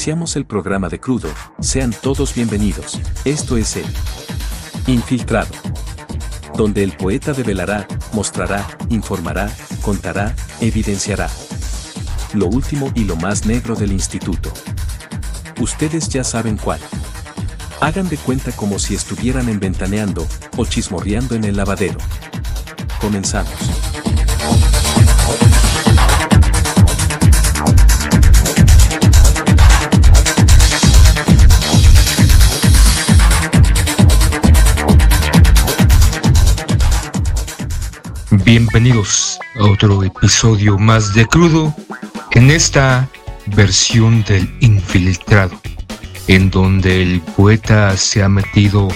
Iniciamos el programa de Crudo, sean todos bienvenidos, esto es el Infiltrado, donde el poeta develará, mostrará, informará, contará, evidenciará lo último y lo más negro del instituto. Ustedes ya saben cuál. Hagan de cuenta como si estuvieran enventaneando o chismorreando en el lavadero. Comenzamos. Bienvenidos a otro episodio más de Crudo, en esta versión del infiltrado, en donde el poeta se ha metido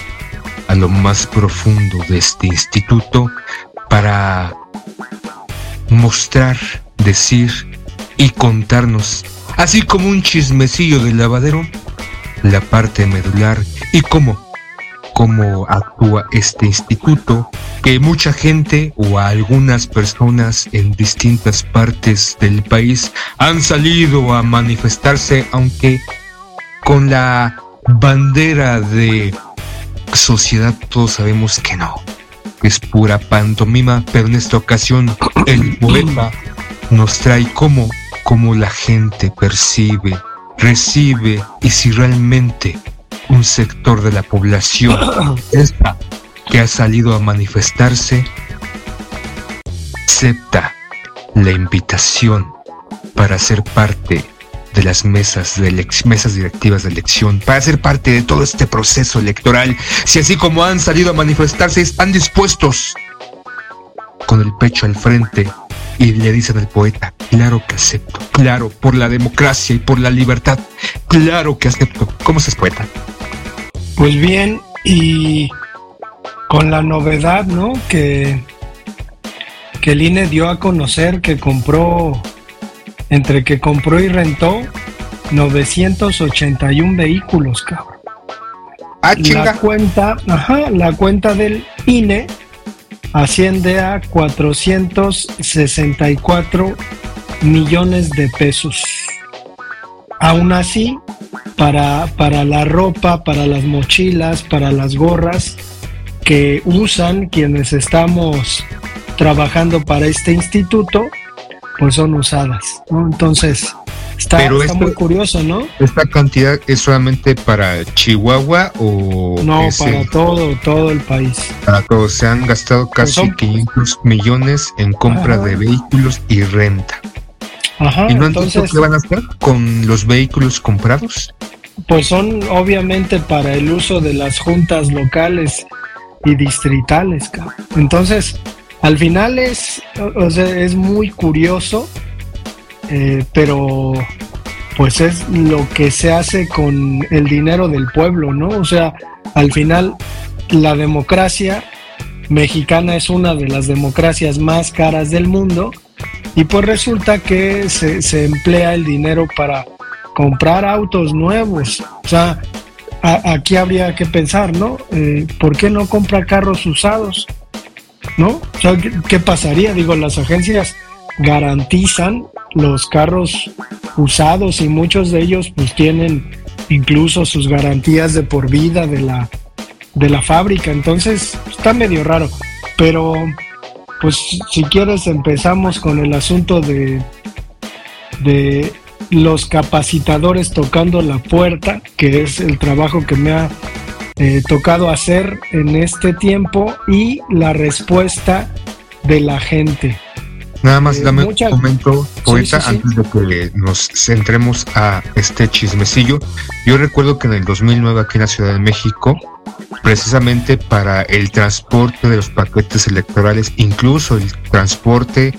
a lo más profundo de este instituto para mostrar, decir y contarnos, así como un chismecillo del lavadero, la parte medular y cómo cómo actúa este instituto, que mucha gente o algunas personas en distintas partes del país han salido a manifestarse, aunque con la bandera de sociedad todos sabemos que no, es pura pantomima, pero en esta ocasión el poema nos trae cómo, cómo la gente percibe, recibe y si realmente un sector de la población esta que ha salido a manifestarse acepta la invitación para ser parte de las mesas de mesas directivas de elección, para ser parte de todo este proceso electoral, si así como han salido a manifestarse están dispuestos con el pecho al frente y le dicen al poeta, claro que acepto, claro, por la democracia y por la libertad, claro que acepto. ¿Cómo se es poeta? Pues bien, y con la novedad, ¿no? Que, que el INE dio a conocer que compró, entre que compró y rentó, 981 vehículos, cabrón. Ah, la cuenta, ajá, la cuenta del INE asciende a 464 millones de pesos. Aún así, para, para la ropa, para las mochilas, para las gorras que usan quienes estamos trabajando para este instituto, pues son usadas, Entonces, está, muy curioso, ¿no? ¿Esta cantidad es solamente para Chihuahua o...? No, para todo, todo el país. Para todos, se han gastado pues casi 500 millones en compra de vehículos y renta. Ajá, ¿Y no entonces, qué van a hacer con los vehículos comprados? Pues son obviamente para el uso de las juntas locales y distritales. Entonces, al final es, o sea, es muy curioso, eh, pero pues es lo que se hace con el dinero del pueblo, ¿no? O sea, al final la democracia mexicana es una de las democracias más caras del mundo y pues resulta que se, emplea el dinero para comprar autos nuevos. O sea, aquí habría que pensar, ¿no? Eh, ¿Por qué no compra carros usados? ¿No? O sea, ¿qué, pasaría? Digo, las agencias garantizan los carros usados y muchos de ellos pues tienen incluso sus garantías de por vida de la, de la fábrica. Entonces, está medio raro. Pero pues si quieres empezamos con el asunto de, de los capacitadores tocando la puerta, que es el trabajo que me ha eh, tocado hacer en este tiempo y la respuesta de la gente. Nada más eh, dame un momento, poeta, antes de que nos centremos a este chismecillo. Yo recuerdo que en el 2009 aquí en la Ciudad de México precisamente para el transporte de los paquetes electorales, incluso el transporte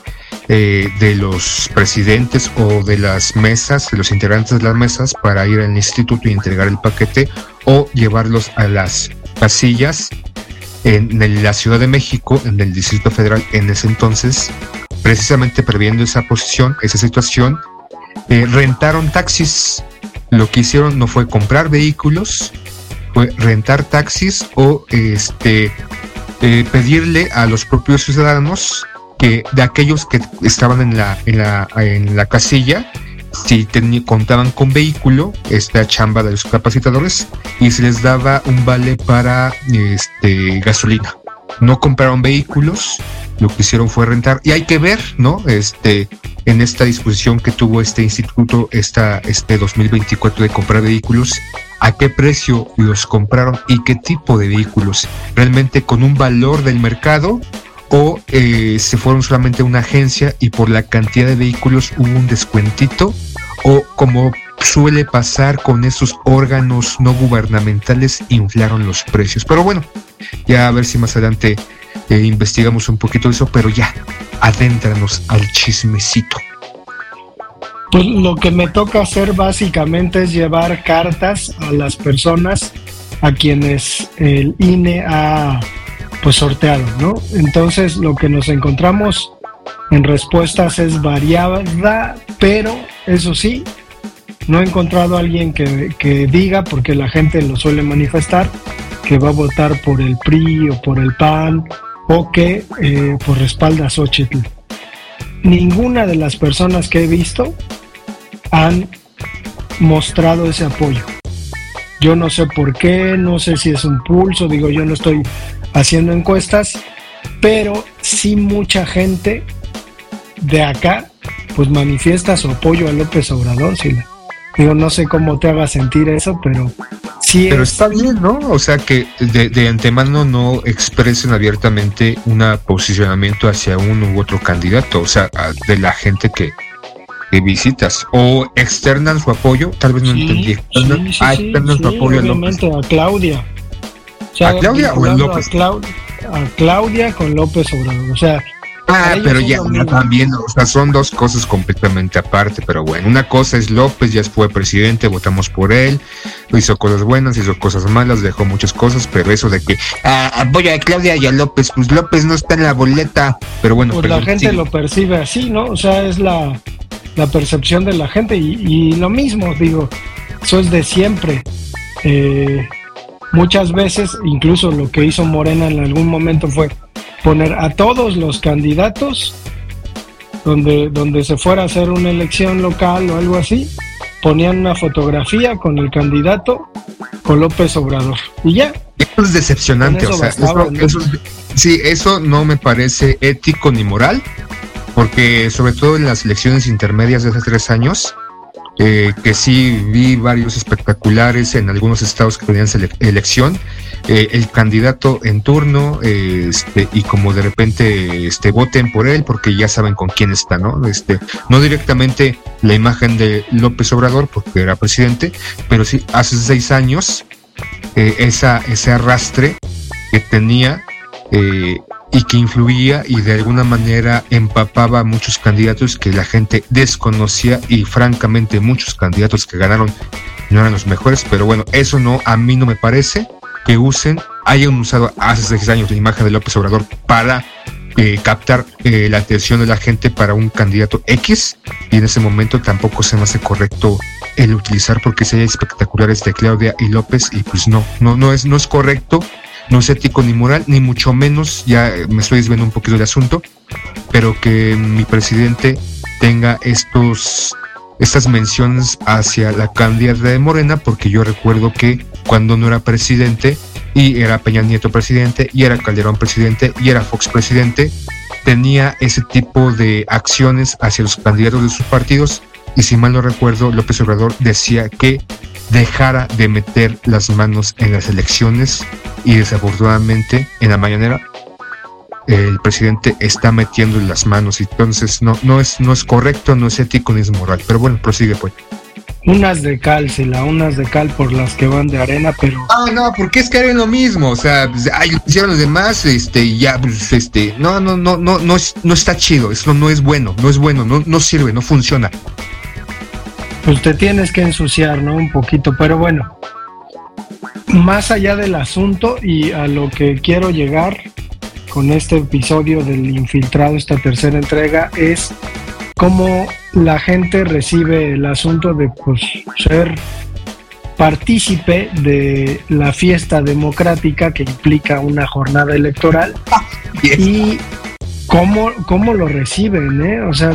eh, de los presidentes o de las mesas, de los integrantes de las mesas para ir al instituto y entregar el paquete o llevarlos a las casillas en la Ciudad de México, en el Distrito Federal en ese entonces, precisamente previendo esa posición, esa situación, eh, rentaron taxis. Lo que hicieron no fue comprar vehículos, rentar taxis o este eh, pedirle a los propios ciudadanos que de aquellos que estaban en la, en la, en la casilla si contaban con vehículo, esta chamba de los capacitadores, y se les daba un vale para este, gasolina. No compraron vehículos, lo que hicieron fue rentar, y hay que ver, ¿no? Este, en esta disposición que tuvo este instituto esta, este 2024 de comprar vehículos, a qué precio los compraron y qué tipo de vehículos, realmente con un valor del mercado o eh, se fueron solamente una agencia y por la cantidad de vehículos hubo un descuentito o como suele pasar con esos órganos no gubernamentales inflaron los precios. Pero bueno, ya a ver si más adelante eh, investigamos un poquito eso, pero ya, adéntranos al chismecito. Pues lo que me toca hacer básicamente es llevar cartas a las personas a quienes el INE ha pues sorteado, ¿no? Entonces lo que nos encontramos en respuestas es variada, pero eso sí, no he encontrado a alguien que, diga, porque la gente lo suele manifestar, que va a votar por el PRI o por el PAN o que eh, por respalda a Xochitl. Ninguna de las personas que he visto han mostrado ese apoyo. Yo no sé por qué, no sé si es un pulso, digo, yo no estoy haciendo encuestas, pero sí mucha gente de acá pues manifiesta su apoyo a López Obrador, sí. Digo, no sé cómo te haga sentir eso, pero sí. Pero está bien, ¿no? O sea, que de, de, antemano no expresen abiertamente un posicionamiento hacia uno u otro candidato, o sea, de la gente que, que visitas, o externan su apoyo, tal vez no entendí. Externan, sí, externan su apoyo a, a Claudia. ¿A Claudia o a López? A, Claudia con López Obrador, o sea Ah, pero ya, también, o sea, son dos cosas completamente aparte, pero bueno, una cosa es López, ya fue presidente, votamos por él, hizo cosas buenas, hizo cosas malas, dejó muchas cosas, pero eso de que ah, apoyo a Claudia y a López, pues López no está en la boleta, pero bueno. Pues la gente lo percibe así, ¿no? O sea, es la, percepción de la gente y, y, lo mismo, digo, eso es de siempre. Eh, muchas veces, incluso lo que hizo Morena en algún momento fue poner a todos los candidatos donde, donde se fuera a hacer una elección local o algo así, ponían una fotografía con el candidato con López Obrador y ya. Eso es decepcionante, o sea, eso, sí, eso no me parece ético ni moral, porque sobre todo en las elecciones intermedias de hace tres años, eh, que sí vi varios espectaculares en algunos estados que tenían elección, eh, el candidato en turno este, y como de repente este, voten por él porque ya saben con quién está, ¿no? Este, no directamente la imagen de López Obrador porque era presidente, pero sí hace seis años eh, esa, ese arrastre que tenía eh, y que influía y de alguna manera empapaba a muchos candidatos que la gente desconocía y francamente muchos candidatos que ganaron no eran los mejores, pero bueno, eso no, a mí no me parece que usen, hayan usado hace seis años la imagen de López Obrador para eh, captar eh, la atención de la gente para un candidato X y en ese momento tampoco se me hace correcto el utilizar porque sería espectaculares de Claudia y López y pues no, no, no es, no es correcto, no es ético ni moral, ni mucho menos, ya me estoy desviando un poquito del asunto, pero que mi presidente tenga estos estas menciones hacia la candidata de Morena, porque yo recuerdo que cuando no era presidente, y era Peña Nieto presidente, y era Calderón presidente, y era Fox presidente, tenía ese tipo de acciones hacia los candidatos de sus partidos, y si mal no recuerdo, López Obrador decía que dejara de meter las manos en las elecciones, y desafortunadamente en la mañanera el presidente está metiendo en las manos, y entonces no, no, es, no es correcto, no es ético ni es moral. Pero bueno, prosigue pues. Unas de cal, la unas de cal por las que van de arena, pero. Ah, no, porque es que haré lo mismo, o sea, pues, ay, lo hicieron los demás, este, ya, pues, este, no, no, no, no, no, es, no está chido, eso no es bueno, no es bueno, no, no sirve, no funciona. Pues te tienes que ensuciar, ¿no? Un poquito, pero bueno, más allá del asunto y a lo que quiero llegar con este episodio del infiltrado, esta tercera entrega, es cómo la gente recibe el asunto de pues, ser partícipe de la fiesta democrática que implica una jornada electoral y cómo, cómo lo reciben, ¿eh? O sea,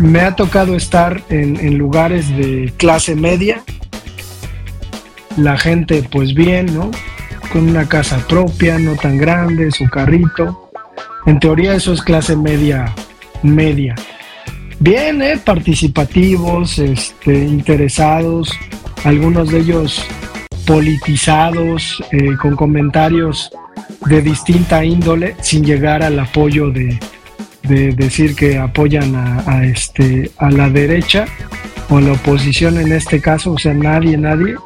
me ha tocado estar en, lugares de clase media, la gente pues bien, ¿no? Con una casa propia, no tan grande, su carrito. En teoría eso es clase media, media. Bien, ¿eh? participativos, este, interesados, algunos de ellos politizados, eh, con comentarios de distinta índole, sin llegar al apoyo de, de decir que apoyan a, este, a la derecha o la oposición en este caso, o sea, nadie, nadie.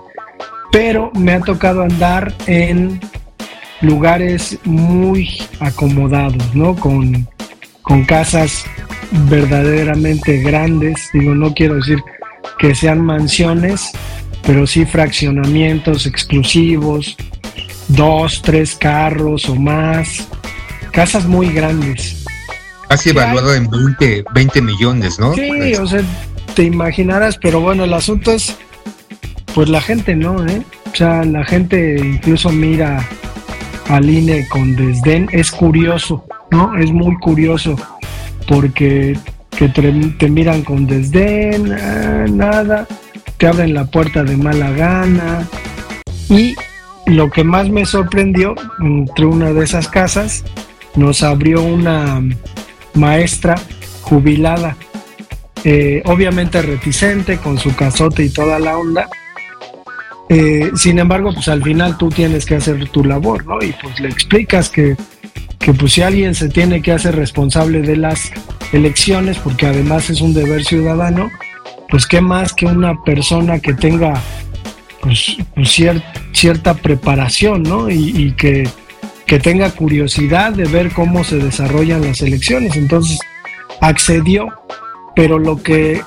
Pero me ha tocado andar en lugares muy acomodados, ¿no? Con, con casas verdaderamente grandes, digo, no quiero decir que sean mansiones, pero sí fraccionamientos exclusivos, dos, tres carros o más, casas muy grandes. Casi evaluado en 20, 20 millones, ¿no? Sí, pues. o sea, te imaginarás, pero bueno, el asunto es, pues la gente no, ¿eh? O sea, la gente incluso mira al INE con desdén, es curioso, ¿no? Es muy curioso, porque que te, miran con desdén, ah, nada, te abren la puerta de mala gana. Y lo que más me sorprendió, entre una de esas casas, nos abrió una maestra jubilada, eh, obviamente reticente con su casote y toda la onda. Eh, sin embargo, pues al final tú tienes que hacer tu labor, ¿no? Y pues le explicas que, que pues si alguien se tiene que hacer responsable de las elecciones, porque además es un deber ciudadano, pues qué más que una persona que tenga pues, pues cierta preparación, ¿no? y que que tenga curiosidad de ver cómo se desarrollan las elecciones. Entonces accedió, pero lo que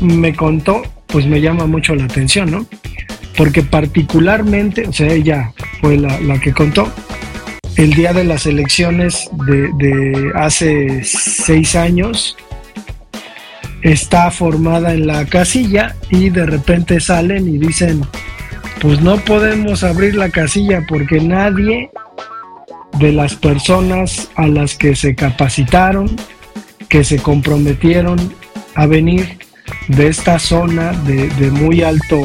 me contó, pues me llama mucho la atención, ¿no? Porque particularmente, o sea, ella fue la, que contó, el día de las elecciones de, hace seis años, está formada en la casilla y de repente salen y dicen, pues no podemos abrir la casilla porque nadie de las personas a las que se capacitaron, que se comprometieron a venir de esta zona de, muy alto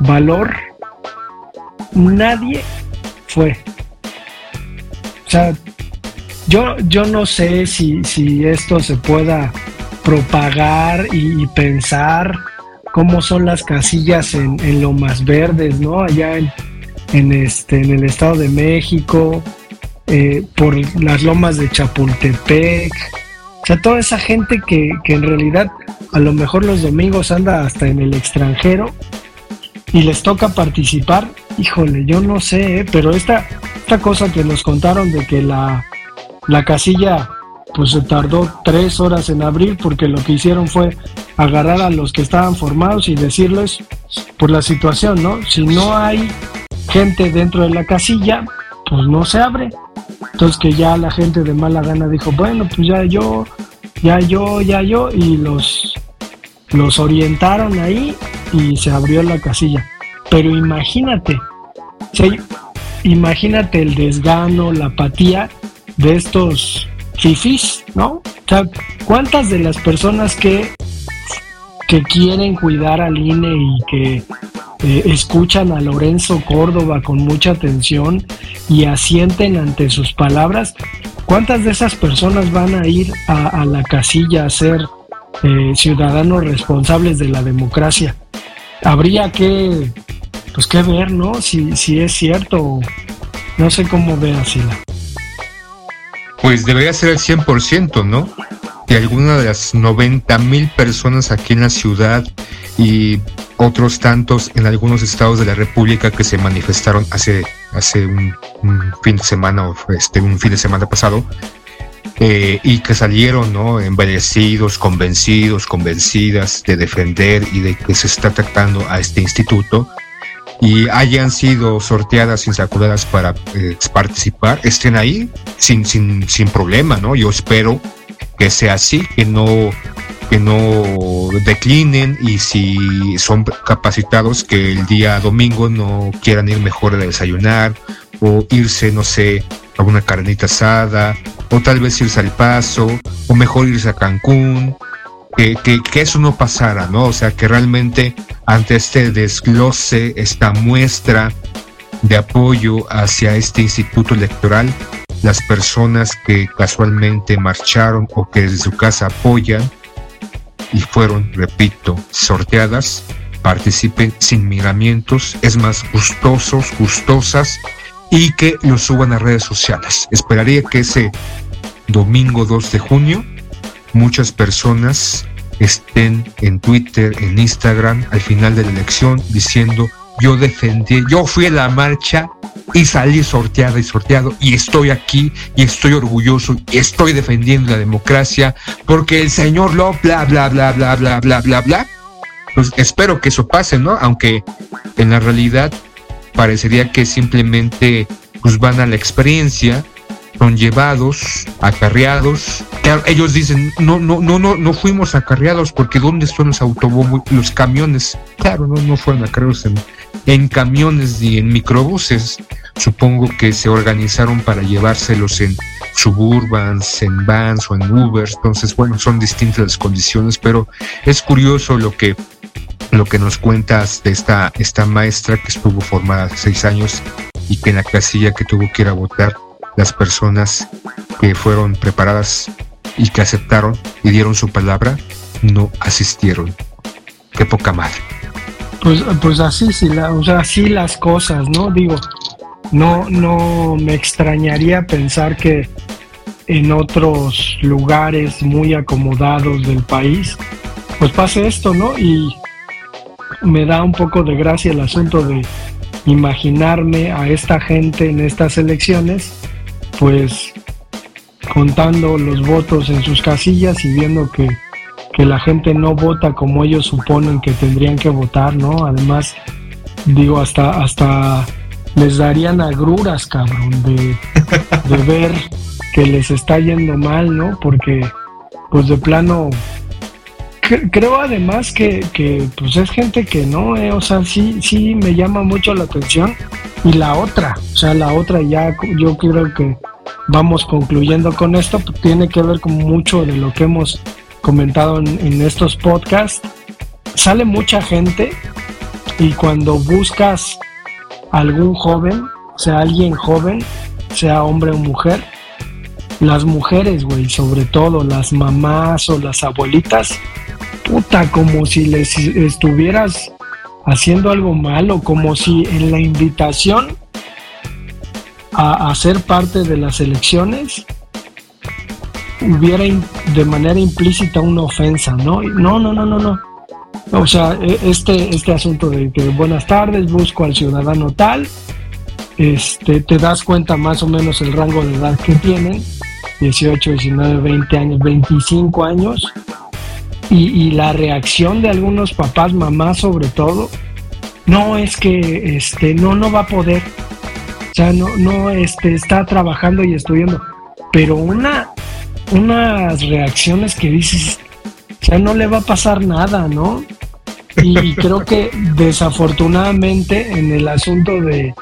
valor, nadie fue. O sea, yo, yo no sé si, si esto se pueda propagar y, pensar cómo son las casillas en, en lo más verdes, ¿no? Allá en, en, este, en el Estado de México, eh, por las lomas de Chapultepec. O sea, toda esa gente que, en realidad a lo mejor los domingos anda hasta en el extranjero y les toca participar, híjole, yo no sé, ¿eh? pero esta, esta cosa que nos contaron de que la, la casilla pues se tardó tres horas en abrir porque lo que hicieron fue agarrar a los que estaban formados y decirles por la situación, ¿no? Si no hay gente dentro de la casilla, pues no se abre. Entonces que ya la gente de mala gana dijo, bueno, pues ya yo, ya yo, ya yo, y los, los orientaron ahí y se abrió la casilla. Pero imagínate, imagínate el desgano, la apatía de estos fifis, ¿no? O sea, ¿cuántas de las personas que, que quieren cuidar al INE y que eh, escuchan a Lorenzo Córdoba con mucha atención y asienten ante sus palabras, ¿cuántas de esas personas van a ir a, la casilla a ser eh, ciudadanos responsables de la democracia? Habría que, pues, que ver, ¿no? Si, si es cierto, no sé cómo ve Sila. Pues debería ser el 100%, ¿no? De alguna de las 90 mil personas aquí en la ciudad y otros tantos en algunos estados de la República que se manifestaron hace, hace un, fin de semana o este, un fin de semana pasado eh, y que salieron ¿no? embellecidos, convencidos, convencidas de defender y de que se está tratando a este instituto y hayan sido sorteadas y sacudadas para eh, participar, estén ahí sin, sin, sin problema, ¿no? Yo espero que sea así, que no que no declinen y si son capacitados que el día domingo no quieran ir mejor a desayunar o irse, no sé, a una carnita asada o tal vez irse al paso o mejor irse a Cancún que, que, eso no pasara, ¿no? O sea, que realmente ante este desglose, esta muestra de apoyo hacia este instituto electoral, las personas que casualmente marcharon o que desde su casa apoyan y fueron, repito, sorteadas, participen sin miramientos, es más, gustosos, gustosas y que lo suban a redes sociales. Esperaría que ese domingo 2 de junio muchas personas estén en Twitter, en Instagram, al final de la elección diciendo yo defendí, yo fui a la marcha y salí sorteada y sorteado y estoy aquí y estoy orgulloso y estoy defendiendo la democracia porque el señor lo bla bla bla bla bla bla bla bla. Pues espero que eso pase, ¿no? Aunque en la realidad parecería que simplemente pues van a la experiencia son llevados, acarreados. ellos dicen, no, no, no, no, no fuimos acarreados porque ¿dónde están los autobuses, los camiones? Claro, no, no fueron acarreados en, en camiones ni en microbuses. Supongo que se organizaron para llevárselos en suburbans, en vans o en Ubers. Entonces, bueno, son distintas las condiciones, pero es curioso lo que lo que nos cuentas de esta, esta maestra que estuvo formada hace seis años y que en la casilla que tuvo que ir a votar las personas que fueron preparadas y que aceptaron y dieron su palabra no asistieron. Qué poca madre. Pues, pues así, sí, la, o sea, así las cosas, ¿no? Digo, no, no me extrañaría pensar que en otros lugares muy acomodados del país, pues pase esto, ¿no? Y me da un poco de gracia el asunto de imaginarme a esta gente en estas elecciones pues contando los votos en sus casillas y viendo que, la gente no vota como ellos suponen que tendrían que votar, ¿no? Además, digo, hasta, hasta les darían agruras, cabrón, de, de ver que les está yendo mal, ¿no? Porque, pues de plano, creo además que, que, pues es gente que no, eh, o sea, sí, sí me llama mucho la atención. Y la otra, o sea, la otra ya, yo creo que vamos concluyendo con esto, tiene que ver con mucho de lo que hemos comentado en, estos podcasts. Sale mucha gente y cuando buscas algún joven, sea alguien joven, sea hombre o mujer, las mujeres, güey, sobre todo las mamás o las abuelitas, puta, como si les estuvieras haciendo algo malo, como si en la invitación a, ser parte de las elecciones hubiera de manera implícita una ofensa, ¿no? No, no, no, no, no. O sea, e, este, este asunto de que buenas tardes, busco al ciudadano tal, este, te das cuenta más o menos el rango de edad que tienen, 18, 19, 20 años, 25 años, y, y la reacción de algunos papás, mamás sobre todo, no es que este, no, no va a poder, o sea, no, no este, está trabajando y estudiando, pero una, unas reacciones que dices, sea, no le va a pasar nada, ¿no? Y creo que desafortunadamente en el asunto de,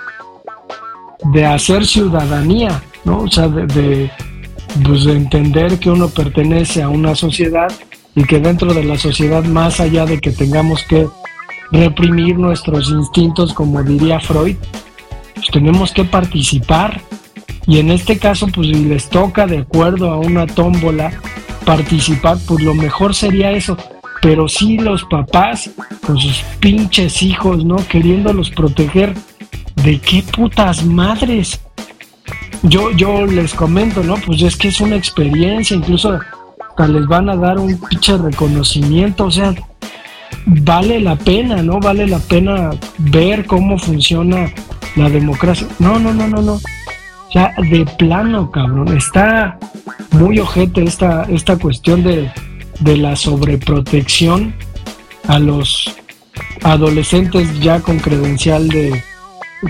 de hacer ciudadanía, ¿no? O sea, de, pues de entender que uno pertenece a una sociedad y que dentro de la sociedad, más allá de que tengamos que reprimir nuestros instintos, como diría Freud, pues tenemos que participar. Y en este caso, pues si les toca de acuerdo a una tómbola participar, pues lo mejor sería eso. Pero sí los papás con sus pinches hijos, ¿no? Queriéndolos proteger. ¿De qué putas madres? Yo, yo les comento, ¿no? Pues es que es una experiencia, incluso hasta les van a dar un pinche reconocimiento, o sea, vale la pena, ¿no? Vale la pena ver cómo funciona la democracia. No, no, no, no, no. Ya de plano, cabrón. Está muy ojete esta, esta cuestión de, de la sobreprotección a los adolescentes ya con credencial de,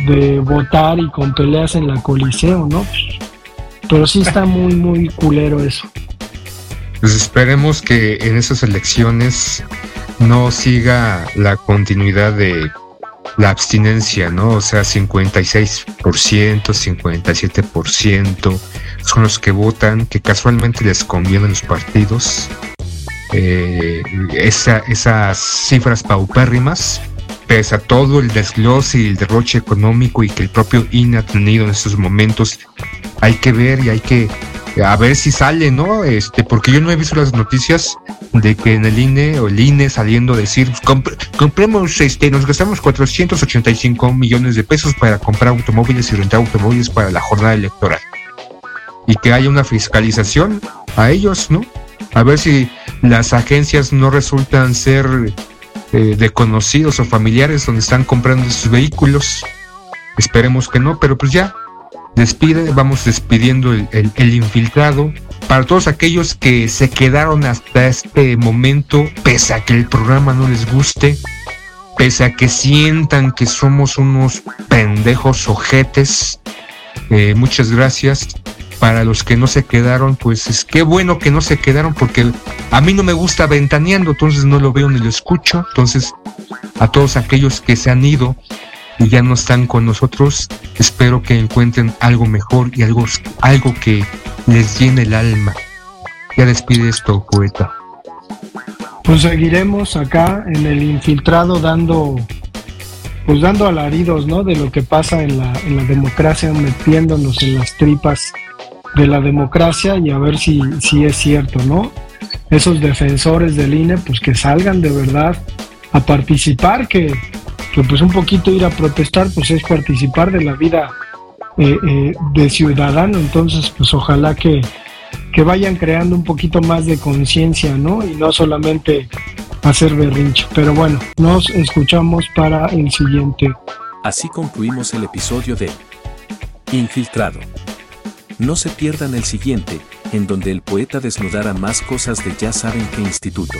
de votar y con peleas en la coliseo, ¿no? Pero sí está muy, muy culero eso. Pues esperemos que en esas elecciones no siga la continuidad de la abstinencia, ¿no? O sea, 56%, 57% son los que votan, que casualmente les convienen los partidos. eh, esas cifras paupérrimas, pese a todo el desglose y el derroche económico y que el propio INE ha tenido en estos momentos, hay que ver y hay que a ver si sale, ¿no? Este, porque yo no he visto las noticias de que en el INE o el INE saliendo decir, compremos, este, nos gastamos 485 millones de pesos para comprar automóviles y rentar automóviles para la jornada electoral. Y que haya una fiscalización a ellos, ¿no? A ver si las agencias no resultan ser eh, de conocidos o familiares donde están comprando sus vehículos. Esperemos que no, pero pues ya, despide, vamos despidiendo el, infiltrado. Para todos aquellos que se quedaron hasta este momento, pese a que el programa no les guste, pese a que sientan que somos unos pendejos ojetes, eh, muchas gracias. Para los que no se quedaron, pues es que bueno que no se quedaron porque a mí no me gusta ventaneando, entonces no lo veo ni lo escucho. Entonces, a todos aquellos que se han ido, y ya no están con nosotros, espero que encuentren algo mejor y algo, algo que les llene el alma. Ya despide esto, poeta. Pues seguiremos acá en el infiltrado dando pues dando alaridos, ¿no? De lo que pasa en la, democracia, metiéndonos en las tripas de la democracia y a ver si, si es cierto, ¿no? Esos defensores del INE, pues que salgan de verdad a participar, que, que pues un poquito ir a protestar pues es participar de la vida eh, eh, de ciudadano, entonces pues ojalá que, que vayan creando un poquito más de conciencia, ¿no? Y no solamente hacer berrinche. Pero bueno, nos escuchamos para el siguiente. Así concluimos el episodio de Infiltrado. No se pierdan el siguiente, en donde el poeta desnudará más cosas de ya saben qué instituto.